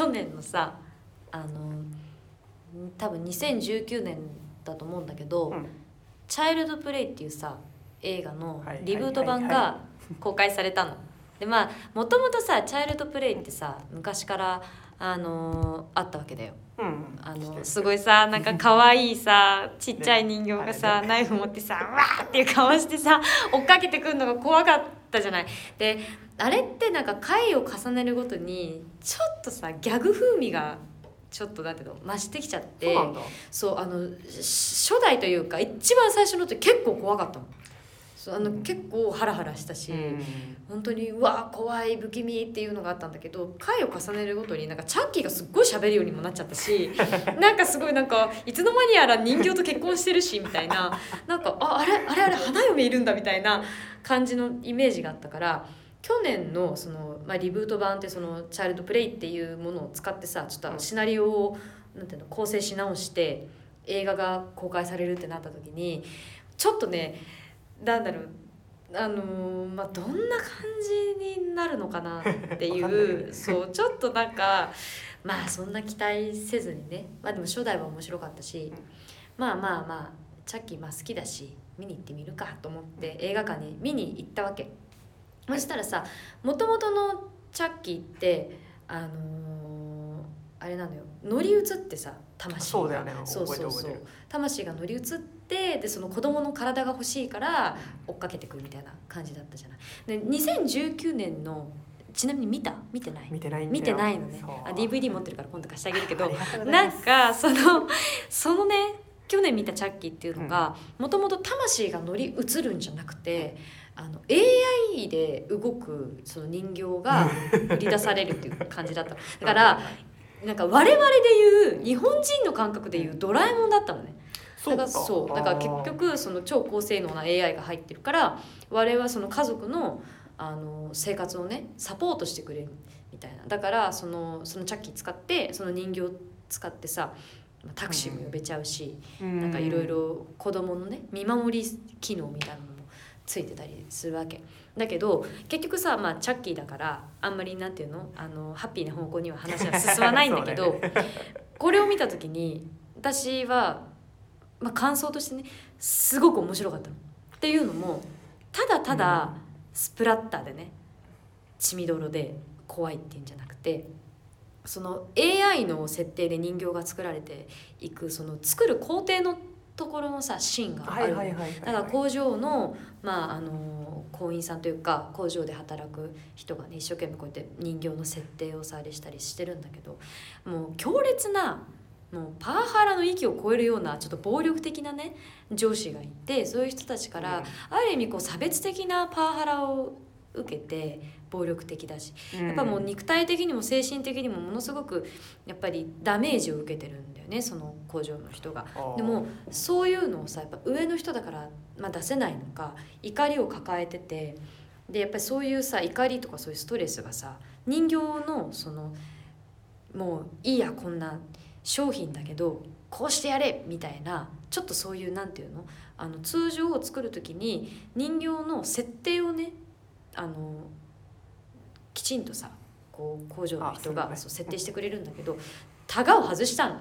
去年のさあの多分2019年だと思うんだけど「うんチャイルドプレイ」っていうさ映画のはいリブート版が公開されたの。でまあもともとさチャイルドプレイってさ昔からあのあったわけだよ。うんあのすごいさなんか可愛いさ ちっちゃい人形がさ、ねナイフ持ってさわーっていう顔してさ 追っかけてくるのが怖かったじゃない。であれってなんか回を重ねるごとにちょっとさギャグ風味がちょっとだけど増してきちゃってそうあのし初代というか一番最初のって結構怖かったの。そうあの結構ハラハラしたし、うん。本当にうわ怖い不気味っていうのがあったんだけど回を重ねるごとになんかチャッキーがすっごい喋るようにもなっちゃったし なんかすごいなんかいつの間にやら人形と結婚してるしみたいな。なんかああれあれあれ花嫁いるんだみたいな感じのイメージがあったから去年のその、まあ、リブート版ってそのチャイルドプレイっていうものを使ってさちょっとシナリオをなんていうの構成し直して映画が公開されるってなった時にちょっとねなんだろう。あのーまあどんな感じになるのかなっていう。ね。そうちょっとなんかまあそんな期待せずにね。まあでも初代は面白かったし。まあまあまあチャッキーまあ好きだし見に行ってみるかと思って映画館に見に行ったわけ。そしたらさもともとのチャッキーってあのーあれなのよ。乗り移ってさ魂が。そうだよね。そうそうそう。魂が乗り移ってでその子供の体が欲しいから追っかけてくるみたいな感じだったじゃない。で2019年のちなみに見た？見てない？見てない見てないのね。あ DVD 持ってるから今度貸してあげるけどなんかそのそのね去年見たチャッキーっていうのがもともと魂が乗り移るんじゃなくてあの AI で動くその人形が売り出されるっていう感じだった だからなんか我々でいう日本人の感覚でいうドラえもんだったのねだか。らそうだから結局その超高性能な AI が入ってるから我々はその家族のあの生活をねサポートしてくれるみたいな。だからそのそのチャッキー使ってその人形使ってさまあタクシーも呼べちゃうし、ななんかいろいろ子供のね見守り機能みたいなのもついてたりするわけ。だけど結局さ、まあ、チャッキーだからあんまりなんていうの？あのハッピーな方向には話は進まないんだけど そうだこれを見た時に私は、まあ、感想としてねすごく面白かったの。っていうのもただただスプラッターでね血みどろで怖いっていうんじゃなくてその AI の設定で人形が作られていくその作る工程のところのさシーンがあるだから工場の,、まあ、あの工員さんというか工場で働く人がね一生懸命こうやって人形の設定をさあれしたりしてるんだけどもう強烈なもうパワハラの域を超えるようなちょっと暴力的なね上司がいてそういう人たちから、ある意味こう差別的なパワハラを受けて暴力的だし。やっぱもう肉体的にも精神的にもものすごくやっぱりダメージを受けてるんだよねその工場の人が。でもそういうのをさやっぱ上の人だから、まあ、出せないのか怒りを抱えててでやっぱりそういうさ怒りとかそういうストレスがさ人形のそのもういいやこんな商品だけどこうしてやれみたいなちょっとそういうなんていうの？あの通常を作る時に人形の設定をねあのきちんとさこう工場の人がそう設定してくれるんだけどタガを外したの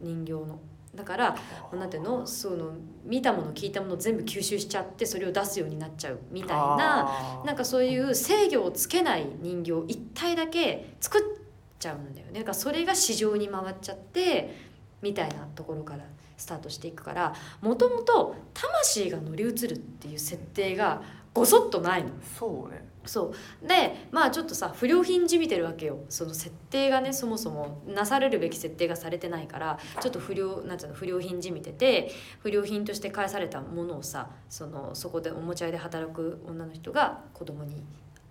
人形の。だからもうなんていうの？その見たもの聞いたもの全部吸収しちゃってそれを出すようになっちゃうみたいななんかそういう制御をつけない人形一体だけ作っちゃうんだよね。だからそれが市場に回っちゃってみたいなところからスタートしていくからもともと魂が乗り移るっていう設定がごそっとないの。そうね。そう。でまあちょっとさ不良品じみてるわけよ。その設定がねそもそもなされるべき設定がされてないからちょっと不良なんていうの不良品じみてて不良品として返されたものをさそのそこでおもちゃ屋で働く女の人が子供に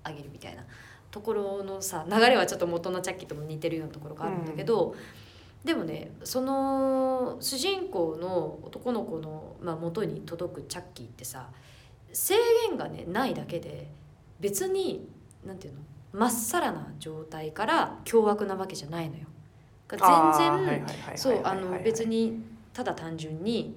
あげるみたいなところのさ流れはちょっと元のチャッキーとも似てるようなところがあるんだけど、でもねその主人公の男の子の、まあ、元に届くチャッキーってさ制限がねないだけで別になんていうのまっさらな状態から凶悪なわけじゃないのよ。全然そうあの別ににただ単純に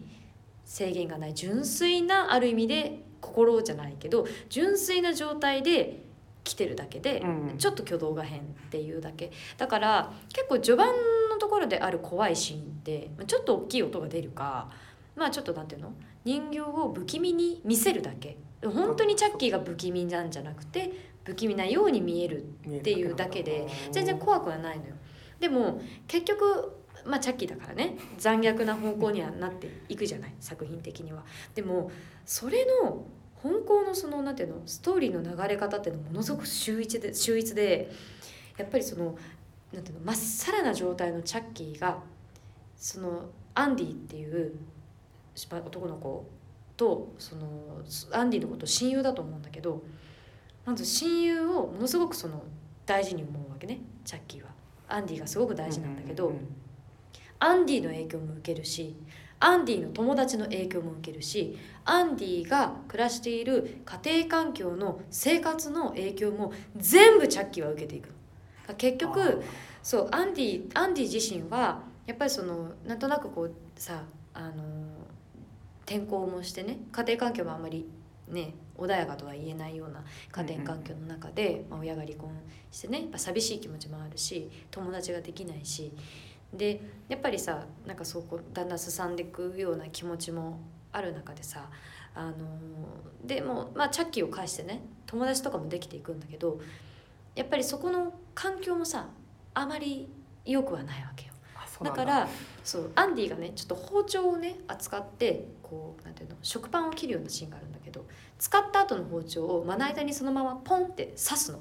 制限がない。純粋なある意味で心じゃないけど純粋な状態で来てるだけで、うん。ちょっと挙動が変っていうだけ。だから結構序盤のところである怖いシーンってまあちょっと大きい音が出るかまあちょっとなんていうの？人形を不気味に見せるだけ。本当にチャッキーが不気味なんじゃなくて不気味なように見えるっていうだけで全然怖くはないのよ。でも結局まあチャッキーだからね残虐な方向にはなっていくじゃない？作品的には。でもそれの本校のそのなんていうのストーリーの流れ方っていうのはものすごく秀逸で秀逸でやっぱりそのなんていうのまっさらな状態のチャッキーがそのアンディっていうまあ男の子とそのアンディのことを親友だと思うんだけどまず親友をものすごくその大事に思うわけねチャッキーは。アンディがすごく大事なんだけど、アンディの影響も受けるしアンディの友達の影響も受けるしアンディが暮らしている家庭環境の生活の影響も全部チャッキーは受けていく結局そうアンディアンディ自身はやっぱりそのなんとなくこうさあの転校もしてね家庭環境もあんまりね穏やかとは言えないような家庭環境の中で、まあ、親が離婚してね寂しい気持ちもあるし友達ができないしでやっぱりさなんかそうこうだんだんすさんでいくような気持ちもある中でさあのでもまあチャッキーを介してね友達とかもできていくんだけどやっぱりそこの環境もさあまり良くはないわけよ。だからそうアンディがねちょっと包丁をね扱ってこうなんていうの食パンを切るようなシーンがあるんだけど使った後の包丁をまな板にそのままポンって刺すの。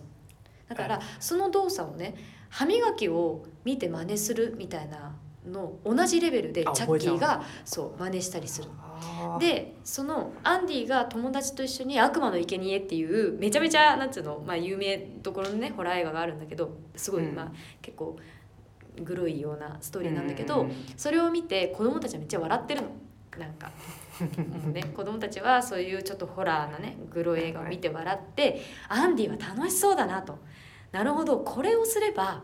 だからはい。その動作をね歯磨きを見て真似するみたいなの同じレベルであチャッキーがそう真似したりする。でそのアンディが友達と一緒に「悪魔の生贄っていうめちゃめちゃなんつうの、まあ、有名どころのねホラー映画があるんだけどすごい、うん。まあ、結構グロいようなストーリーなんだけど、うん。それを見て子供たちはめっちゃ笑ってるの。なんか。もうね子供たちはそういうちょっとホラーなねグロ映画を見て笑ってアンディは楽しそうだなとなるほど。これをすれば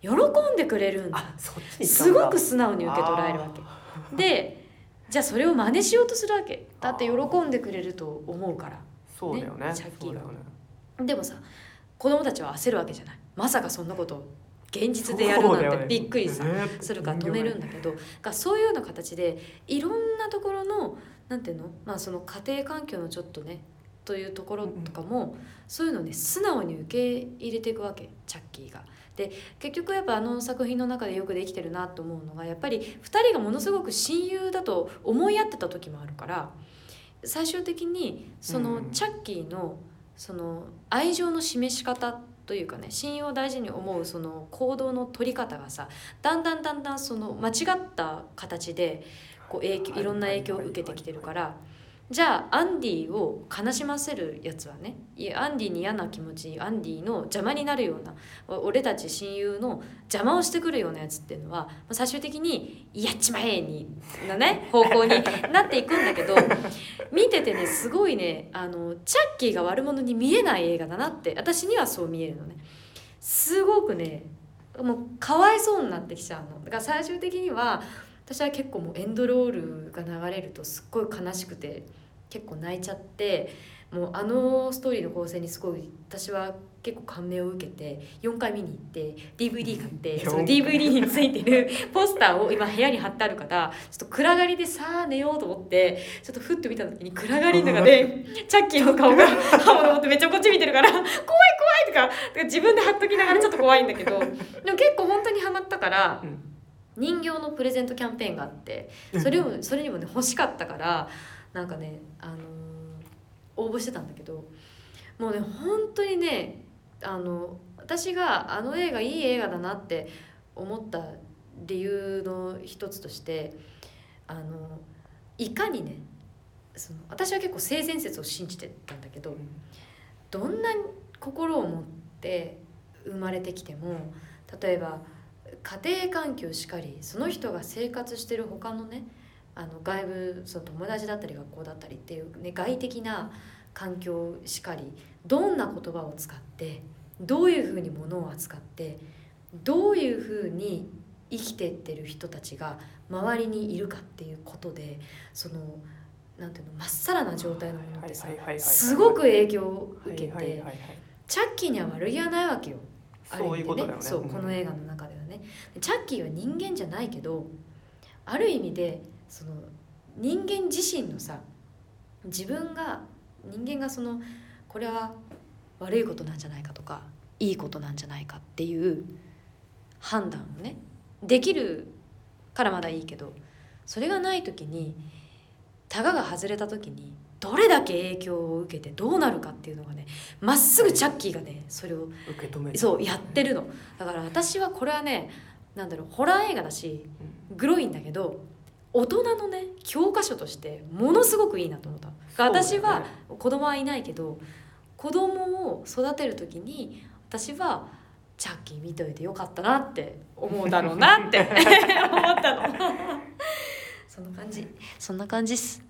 喜んでくれるんだ。すごく素直に受け取られるわけ。あでじゃあそれを真似しようとするわけ。だって喜んでくれると思うから。ーそうだよね。ねチャッキーはね。でもさ子供たちは焦るわけじゃない。まさかそんなことを現実でやるなんてびっくりさ、ねするから止めるんだけど。がそういうような形でいろんなところのなんていうの,、まあその家庭環境のちょっとねというところとかも、そういうのをね素直に受け入れていくわけチャッキーが。で結局やっぱあの作品の中でよくできてるなと思うのがやっぱり2人がものすごく親友だと思い合ってた時もあるから最終的にそのうんチャッキーのその愛情の示し方というかね親友を大事に思うその行動の取り方がさだんだんだんだんその間違った形でこう影響いろんな影響を受けてきてるからじゃあアンディを悲しませるやつはねいやアンディに嫌な気持ちアンディの邪魔になるようなお俺たち親友の邪魔をしてくるようなやつっていうのはまあ最終的に「やっちまえ!」になね方向になっていくんだけど 見ててねすごいねあのチャッキーが悪者に見えない映画だなって私にはそう見えるのねすごくねもうかわいそうになってきちゃうのだから最終的には私は結構もうエンドロールが流れるとすっごい悲しくて結構泣いちゃってもうあのストーリーの構成にすごい私は結構感銘を受けて4回見に行って DVD 買ってその DVD についてる ポスターを今部屋に貼ってあるからちょっと暗がりでさあ寝ようと思ってちょっとふっと見た時に暗がりの中で チャッキーの顔が刃物持ってめっちゃこっち見てるから怖い怖いとかとか自分で貼っときながらちょっと怖いんだけどでも結構本当にハマったからうん人形のプレゼントキャンペーンがあってそれをそれにもね欲しかったからなんかね、あのー応募してたんだけどもうね本当にねあの私があの映画いい映画だなって思った理由の一つとしてあのいかにねその私は結構性善説を信じてたんだけどどんな心を持って生まれてきても例えば家庭環境しかりその人が生活してる他のねあの外部その友達だったり学校だったりっていう、ね、外的な環境しかりどんな言葉を使ってどういうふうに物を扱ってどういうふうに生きてってる人たちが周りにいるかっていうことでそのなんていうのまっさらな状態のものってさすごく影響を受けて。チャッキーには悪気はないわけよ。そういうことだよね。そううん。この映画の中でチャッキーは人間じゃないけどある意味でその人間自身のさ自分が人間がそのこれは悪いことなんじゃないかとかいいことなんじゃないかっていう判断をねできるからまだいいけどそれがない時にタガが外れた時にどれだけ影響を受けてどうなるかっていうのがねまっすぐチャッキーがねそれを受け止める。そうやってるの。だから私はこれはねなんだろうホラー映画だしグロいんだけど大人のね教科書としてものすごくいいなと思った。私は子供はいないけど子供を育てる時に私はチャッキー見といてよかったなって思うだろうなって 思ったの。そんな感じ。そんな感じっす